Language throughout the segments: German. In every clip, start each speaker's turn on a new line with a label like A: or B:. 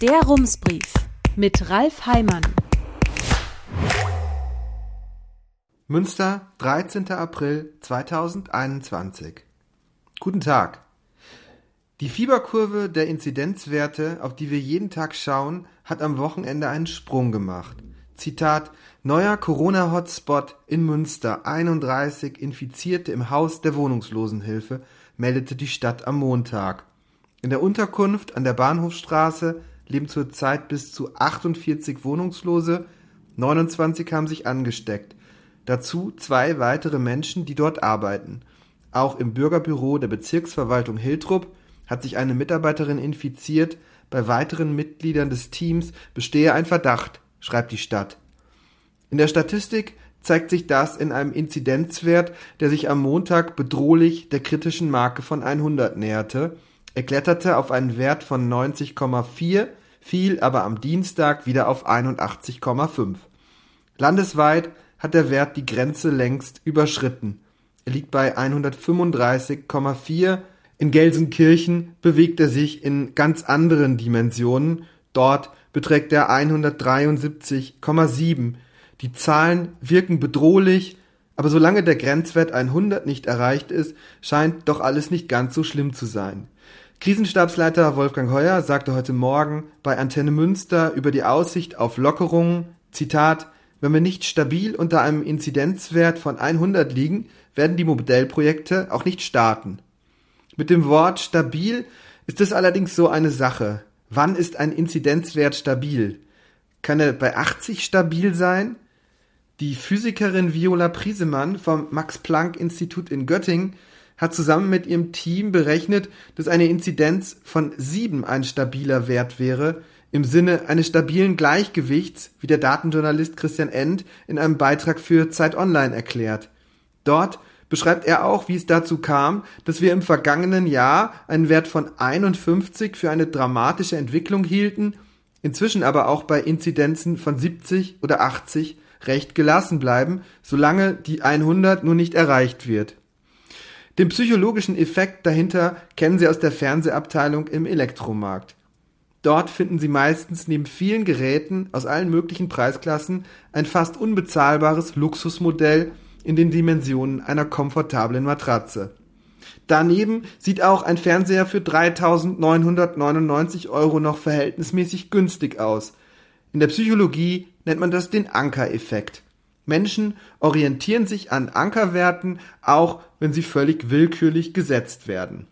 A: Der Rumsbrief mit Ralf Heimann.
B: Münster, 13. April 2021. Guten Tag. Die Fieberkurve der Inzidenzwerte, auf die wir jeden Tag schauen, hat am Wochenende einen Sprung gemacht. Zitat Neuer Corona-Hotspot in Münster, 31 Infizierte im Haus der Wohnungslosenhilfe, meldete die Stadt am Montag. In der Unterkunft an der Bahnhofstraße leben zurzeit bis zu 48 Wohnungslose, 29 haben sich angesteckt. Dazu zwei weitere Menschen, die dort arbeiten. Auch im Bürgerbüro der Bezirksverwaltung Hiltrup hat sich eine Mitarbeiterin infiziert, bei weiteren Mitgliedern des Teams bestehe ein Verdacht, schreibt die Stadt. In der Statistik zeigt sich das in einem Inzidenzwert, der sich am Montag bedrohlich der kritischen Marke von 100 näherte. Er kletterte auf einen Wert von 90,4, fiel aber am Dienstag wieder auf 81,5. Landesweit hat der Wert die Grenze längst überschritten. Er liegt bei 135,4. In Gelsenkirchen bewegt er sich in ganz anderen Dimensionen. Dort beträgt er 173,7. Die Zahlen wirken bedrohlich, aber solange der Grenzwert 100 nicht erreicht ist, scheint doch alles nicht ganz so schlimm zu sein. Krisenstabsleiter Wolfgang Heuer sagte heute Morgen bei Antenne Münster über die Aussicht auf Lockerungen, Zitat, wenn wir nicht stabil unter einem Inzidenzwert von 100 liegen, werden die Modellprojekte auch nicht starten. Mit dem Wort stabil ist es allerdings so eine Sache. Wann ist ein Inzidenzwert stabil? Kann er bei 80 stabil sein? Die Physikerin Viola Priesemann vom Max Planck Institut in Göttingen hat zusammen mit ihrem Team berechnet, dass eine Inzidenz von 7 ein stabiler Wert wäre, im Sinne eines stabilen Gleichgewichts, wie der Datenjournalist Christian End in einem Beitrag für Zeit Online erklärt. Dort beschreibt er auch, wie es dazu kam, dass wir im vergangenen Jahr einen Wert von 51 für eine dramatische Entwicklung hielten, inzwischen aber auch bei Inzidenzen von 70 oder 80 recht gelassen bleiben, solange die 100 nur nicht erreicht wird. Den psychologischen Effekt dahinter kennen Sie aus der Fernsehabteilung im Elektromarkt. Dort finden Sie meistens neben vielen Geräten aus allen möglichen Preisklassen ein fast unbezahlbares Luxusmodell in den Dimensionen einer komfortablen Matratze. Daneben sieht auch ein Fernseher für 3.999 Euro noch verhältnismäßig günstig aus. In der Psychologie nennt man das den Ankereffekt. Menschen orientieren sich an Ankerwerten, auch wenn sie völlig willkürlich gesetzt werden.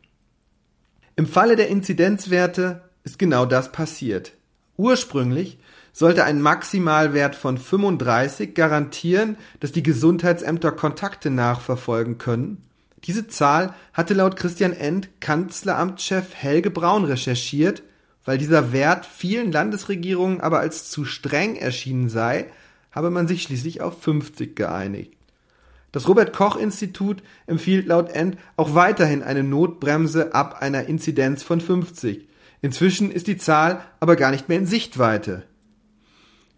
B: Im Falle der Inzidenzwerte ist genau das passiert. Ursprünglich sollte ein Maximalwert von 35 garantieren, dass die Gesundheitsämter Kontakte nachverfolgen können. Diese Zahl hatte laut Christian End Kanzleramtschef Helge Braun recherchiert, weil dieser Wert vielen Landesregierungen aber als zu streng erschienen sei, habe man sich schließlich auf 50 geeinigt. Das Robert Koch Institut empfiehlt laut End auch weiterhin eine Notbremse ab einer Inzidenz von 50. Inzwischen ist die Zahl aber gar nicht mehr in Sichtweite.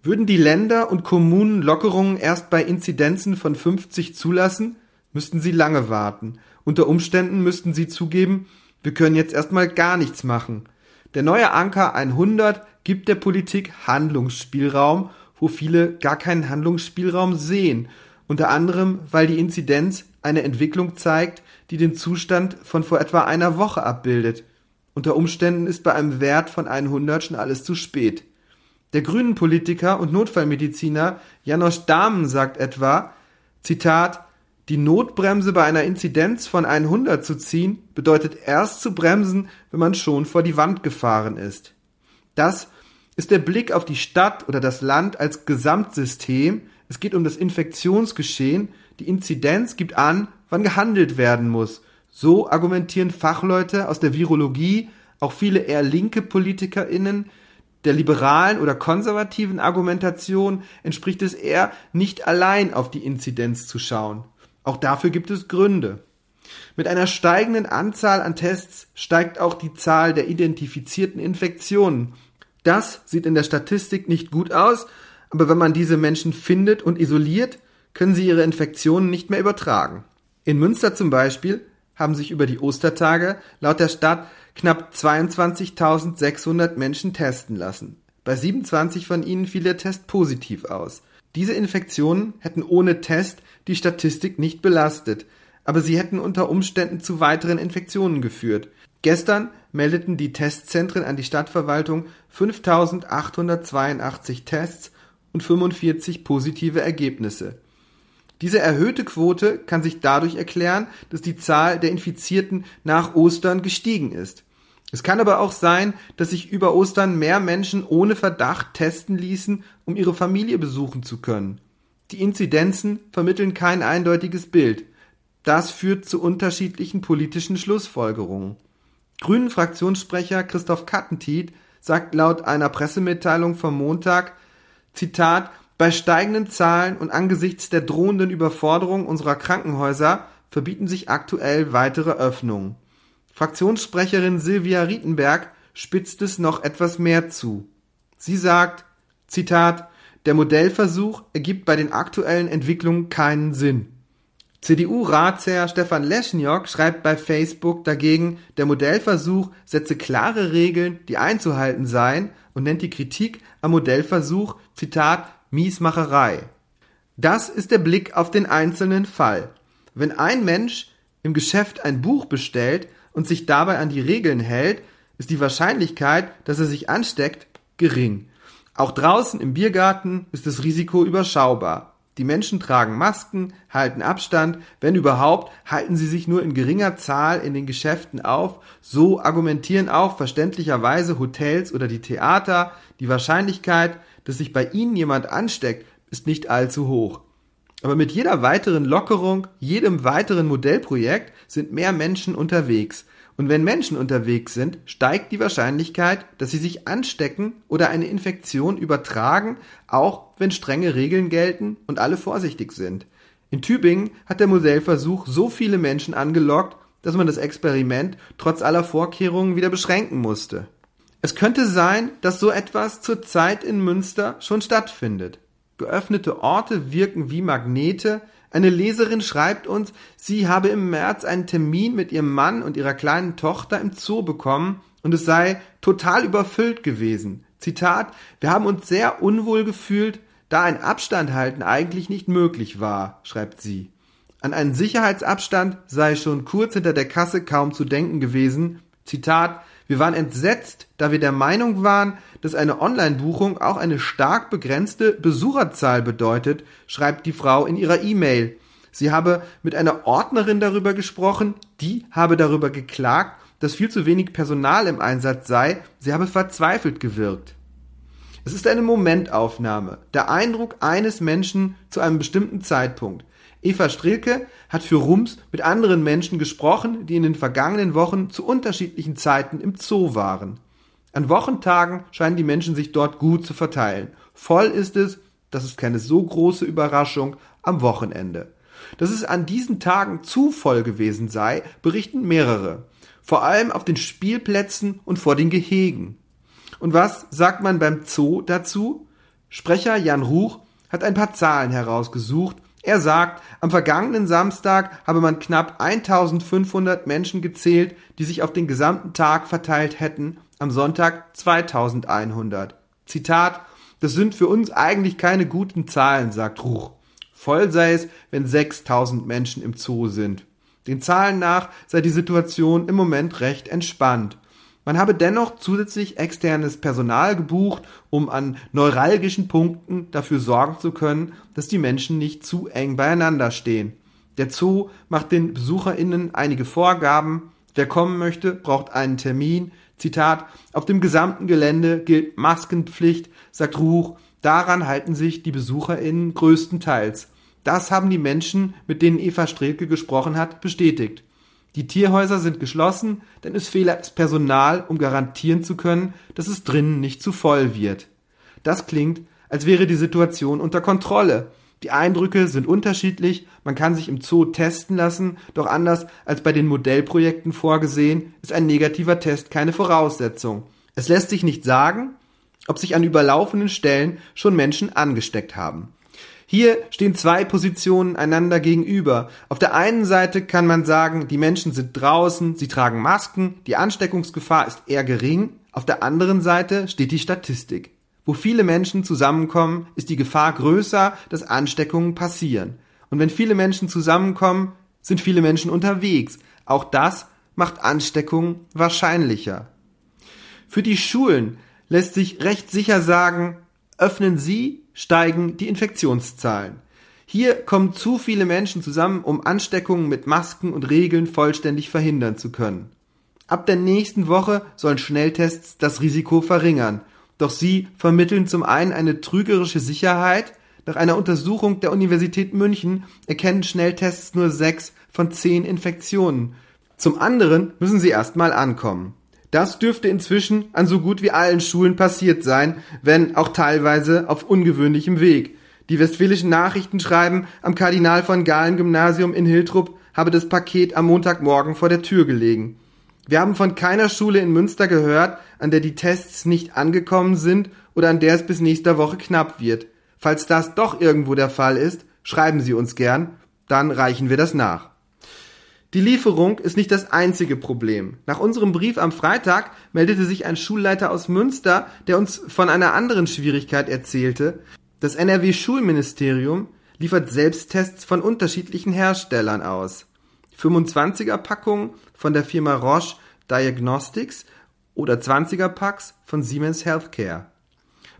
B: Würden die Länder und Kommunen Lockerungen erst bei Inzidenzen von 50 zulassen, müssten sie lange warten. Unter Umständen müssten sie zugeben, wir können jetzt erstmal gar nichts machen. Der neue Anker 100 gibt der Politik Handlungsspielraum wo viele gar keinen Handlungsspielraum sehen, unter anderem weil die Inzidenz eine Entwicklung zeigt, die den Zustand von vor etwa einer Woche abbildet. Unter Umständen ist bei einem Wert von 100 schon alles zu spät. Der grünen Politiker und Notfallmediziner Janosch Dahmen sagt etwa, Zitat, die Notbremse bei einer Inzidenz von 100 zu ziehen, bedeutet erst zu bremsen, wenn man schon vor die Wand gefahren ist. Das ist der Blick auf die Stadt oder das Land als Gesamtsystem. Es geht um das Infektionsgeschehen. Die Inzidenz gibt an, wann gehandelt werden muss. So argumentieren Fachleute aus der Virologie, auch viele eher linke PolitikerInnen. Der liberalen oder konservativen Argumentation entspricht es eher, nicht allein auf die Inzidenz zu schauen. Auch dafür gibt es Gründe. Mit einer steigenden Anzahl an Tests steigt auch die Zahl der identifizierten Infektionen das sieht in der Statistik nicht gut aus, aber wenn man diese Menschen findet und isoliert, können sie ihre Infektionen nicht mehr übertragen. In Münster zum Beispiel haben sich über die Ostertage laut der Stadt knapp 22.600 Menschen testen lassen. Bei 27 von ihnen fiel der Test positiv aus. Diese Infektionen hätten ohne Test die Statistik nicht belastet, aber sie hätten unter Umständen zu weiteren Infektionen geführt. Gestern meldeten die Testzentren an die Stadtverwaltung 5882 Tests und 45 positive Ergebnisse. Diese erhöhte Quote kann sich dadurch erklären, dass die Zahl der Infizierten nach Ostern gestiegen ist. Es kann aber auch sein, dass sich über Ostern mehr Menschen ohne Verdacht testen ließen, um ihre Familie besuchen zu können. Die Inzidenzen vermitteln kein eindeutiges Bild. Das führt zu unterschiedlichen politischen Schlussfolgerungen. Grünen Fraktionssprecher Christoph Kattentiet sagt laut einer Pressemitteilung vom Montag, Zitat, bei steigenden Zahlen und angesichts der drohenden Überforderung unserer Krankenhäuser verbieten sich aktuell weitere Öffnungen. Fraktionssprecherin Silvia Rietenberg spitzt es noch etwas mehr zu. Sie sagt, Zitat, der Modellversuch ergibt bei den aktuellen Entwicklungen keinen Sinn. CDU-Ratsherr Stefan Leschniok schreibt bei Facebook dagegen, der Modellversuch setze klare Regeln, die einzuhalten seien und nennt die Kritik am Modellversuch, Zitat, Miesmacherei. Das ist der Blick auf den einzelnen Fall. Wenn ein Mensch im Geschäft ein Buch bestellt und sich dabei an die Regeln hält, ist die Wahrscheinlichkeit, dass er sich ansteckt, gering. Auch draußen im Biergarten ist das Risiko überschaubar. Die Menschen tragen Masken, halten Abstand, wenn überhaupt, halten sie sich nur in geringer Zahl in den Geschäften auf. So argumentieren auch verständlicherweise Hotels oder die Theater. Die Wahrscheinlichkeit, dass sich bei ihnen jemand ansteckt, ist nicht allzu hoch. Aber mit jeder weiteren Lockerung, jedem weiteren Modellprojekt sind mehr Menschen unterwegs. Und wenn Menschen unterwegs sind, steigt die Wahrscheinlichkeit, dass sie sich anstecken oder eine Infektion übertragen, auch wenn strenge Regeln gelten und alle vorsichtig sind. In Tübingen hat der Modellversuch so viele Menschen angelockt, dass man das Experiment trotz aller Vorkehrungen wieder beschränken musste. Es könnte sein, dass so etwas zurzeit in Münster schon stattfindet. Geöffnete Orte wirken wie Magnete, eine Leserin schreibt uns, sie habe im März einen Termin mit ihrem Mann und ihrer kleinen Tochter im Zoo bekommen und es sei total überfüllt gewesen. Zitat, wir haben uns sehr unwohl gefühlt, da ein Abstand halten eigentlich nicht möglich war, schreibt sie. An einen Sicherheitsabstand sei schon kurz hinter der Kasse kaum zu denken gewesen. Zitat, wir waren entsetzt, da wir der Meinung waren, dass eine Online-Buchung auch eine stark begrenzte Besucherzahl bedeutet, schreibt die Frau in ihrer E-Mail. Sie habe mit einer Ordnerin darüber gesprochen, die habe darüber geklagt, dass viel zu wenig Personal im Einsatz sei, sie habe verzweifelt gewirkt. Es ist eine Momentaufnahme, der Eindruck eines Menschen zu einem bestimmten Zeitpunkt. Eva Strilke hat für Rums mit anderen Menschen gesprochen, die in den vergangenen Wochen zu unterschiedlichen Zeiten im Zoo waren. An Wochentagen scheinen die Menschen sich dort gut zu verteilen. Voll ist es, das ist keine so große Überraschung, am Wochenende. Dass es an diesen Tagen zu voll gewesen sei, berichten mehrere. Vor allem auf den Spielplätzen und vor den Gehegen. Und was sagt man beim Zoo dazu? Sprecher Jan Ruch hat ein paar Zahlen herausgesucht er sagt, am vergangenen Samstag habe man knapp 1500 Menschen gezählt, die sich auf den gesamten Tag verteilt hätten, am Sonntag 2100. Zitat, das sind für uns eigentlich keine guten Zahlen, sagt Ruch. Voll sei es, wenn 6000 Menschen im Zoo sind. Den Zahlen nach sei die Situation im Moment recht entspannt. Man habe dennoch zusätzlich externes Personal gebucht, um an neuralgischen Punkten dafür sorgen zu können, dass die Menschen nicht zu eng beieinander stehen. Der Zoo macht den BesucherInnen einige Vorgaben. Wer kommen möchte, braucht einen Termin. Zitat, auf dem gesamten Gelände gilt Maskenpflicht, sagt Ruch. Daran halten sich die BesucherInnen größtenteils. Das haben die Menschen, mit denen Eva Strelke gesprochen hat, bestätigt. Die Tierhäuser sind geschlossen, denn es fehle das Personal, um garantieren zu können, dass es drinnen nicht zu voll wird. Das klingt, als wäre die Situation unter Kontrolle. Die Eindrücke sind unterschiedlich, man kann sich im Zoo testen lassen, doch anders als bei den Modellprojekten vorgesehen, ist ein negativer Test keine Voraussetzung. Es lässt sich nicht sagen, ob sich an überlaufenden Stellen schon Menschen angesteckt haben. Hier stehen zwei Positionen einander gegenüber. Auf der einen Seite kann man sagen, die Menschen sind draußen, sie tragen Masken, die Ansteckungsgefahr ist eher gering. Auf der anderen Seite steht die Statistik. Wo viele Menschen zusammenkommen, ist die Gefahr größer, dass Ansteckungen passieren. Und wenn viele Menschen zusammenkommen, sind viele Menschen unterwegs. Auch das macht Ansteckungen wahrscheinlicher. Für die Schulen lässt sich recht sicher sagen, öffnen Sie, steigen die Infektionszahlen. Hier kommen zu viele Menschen zusammen, um Ansteckungen mit Masken und Regeln vollständig verhindern zu können. Ab der nächsten Woche sollen Schnelltests das Risiko verringern, doch sie vermitteln zum einen eine trügerische Sicherheit, nach einer Untersuchung der Universität München erkennen Schnelltests nur sechs von zehn Infektionen. Zum anderen müssen sie erstmal ankommen. Das dürfte inzwischen an so gut wie allen Schulen passiert sein, wenn auch teilweise auf ungewöhnlichem Weg. Die westfälischen Nachrichten schreiben, am Kardinal von Galen Gymnasium in Hiltrup habe das Paket am Montagmorgen vor der Tür gelegen. Wir haben von keiner Schule in Münster gehört, an der die Tests nicht angekommen sind oder an der es bis nächster Woche knapp wird. Falls das doch irgendwo der Fall ist, schreiben Sie uns gern, dann reichen wir das nach. Die Lieferung ist nicht das einzige Problem. Nach unserem Brief am Freitag meldete sich ein Schulleiter aus Münster, der uns von einer anderen Schwierigkeit erzählte. Das NRW-Schulministerium liefert Selbsttests von unterschiedlichen Herstellern aus. 25er Packungen von der Firma Roche Diagnostics oder 20er Packs von Siemens Healthcare.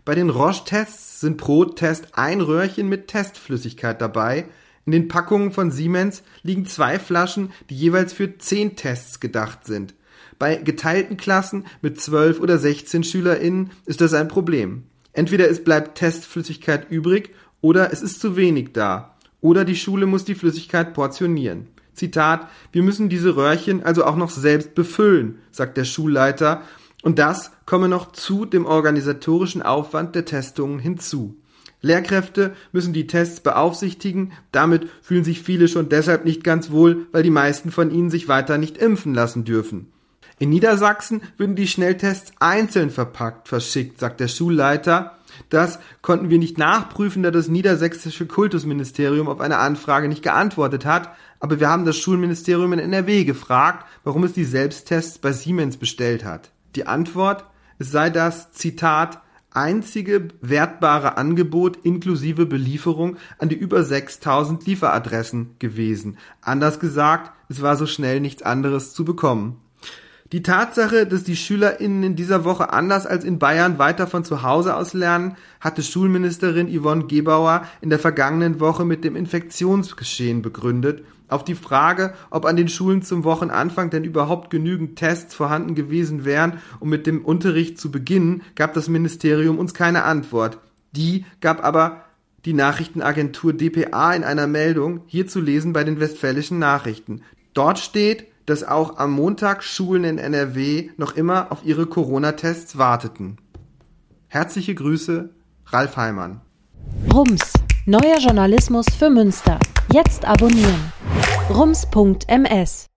B: Bei den Roche-Tests sind pro Test ein Röhrchen mit Testflüssigkeit dabei, in den Packungen von Siemens liegen zwei Flaschen, die jeweils für zehn Tests gedacht sind. Bei geteilten Klassen mit zwölf oder sechzehn SchülerInnen ist das ein Problem. Entweder es bleibt Testflüssigkeit übrig oder es ist zu wenig da. Oder die Schule muss die Flüssigkeit portionieren. Zitat, wir müssen diese Röhrchen also auch noch selbst befüllen, sagt der Schulleiter, und das komme noch zu dem organisatorischen Aufwand der Testungen hinzu. Lehrkräfte müssen die Tests beaufsichtigen, damit fühlen sich viele schon deshalb nicht ganz wohl, weil die meisten von ihnen sich weiter nicht impfen lassen dürfen. In Niedersachsen würden die Schnelltests einzeln verpackt verschickt, sagt der Schulleiter. Das konnten wir nicht nachprüfen, da das niedersächsische Kultusministerium auf eine Anfrage nicht geantwortet hat, aber wir haben das Schulministerium in NRW gefragt, warum es die Selbsttests bei Siemens bestellt hat. Die Antwort, es sei das, Zitat, einzige wertbare Angebot inklusive Belieferung an die über 6000 Lieferadressen gewesen. Anders gesagt, es war so schnell nichts anderes zu bekommen. Die Tatsache, dass die SchülerInnen in dieser Woche anders als in Bayern weiter von zu Hause aus lernen, hatte Schulministerin Yvonne Gebauer in der vergangenen Woche mit dem Infektionsgeschehen begründet. Auf die Frage, ob an den Schulen zum Wochenanfang denn überhaupt genügend Tests vorhanden gewesen wären, um mit dem Unterricht zu beginnen, gab das Ministerium uns keine Antwort. Die gab aber die Nachrichtenagentur dpa in einer Meldung, hier zu lesen bei den westfälischen Nachrichten. Dort steht, dass auch am Montag Schulen in NRW noch immer auf ihre Corona-Tests warteten. Herzliche Grüße, Ralf Heimann.
A: Rums, neuer Journalismus für Münster. Jetzt abonnieren. rums.ms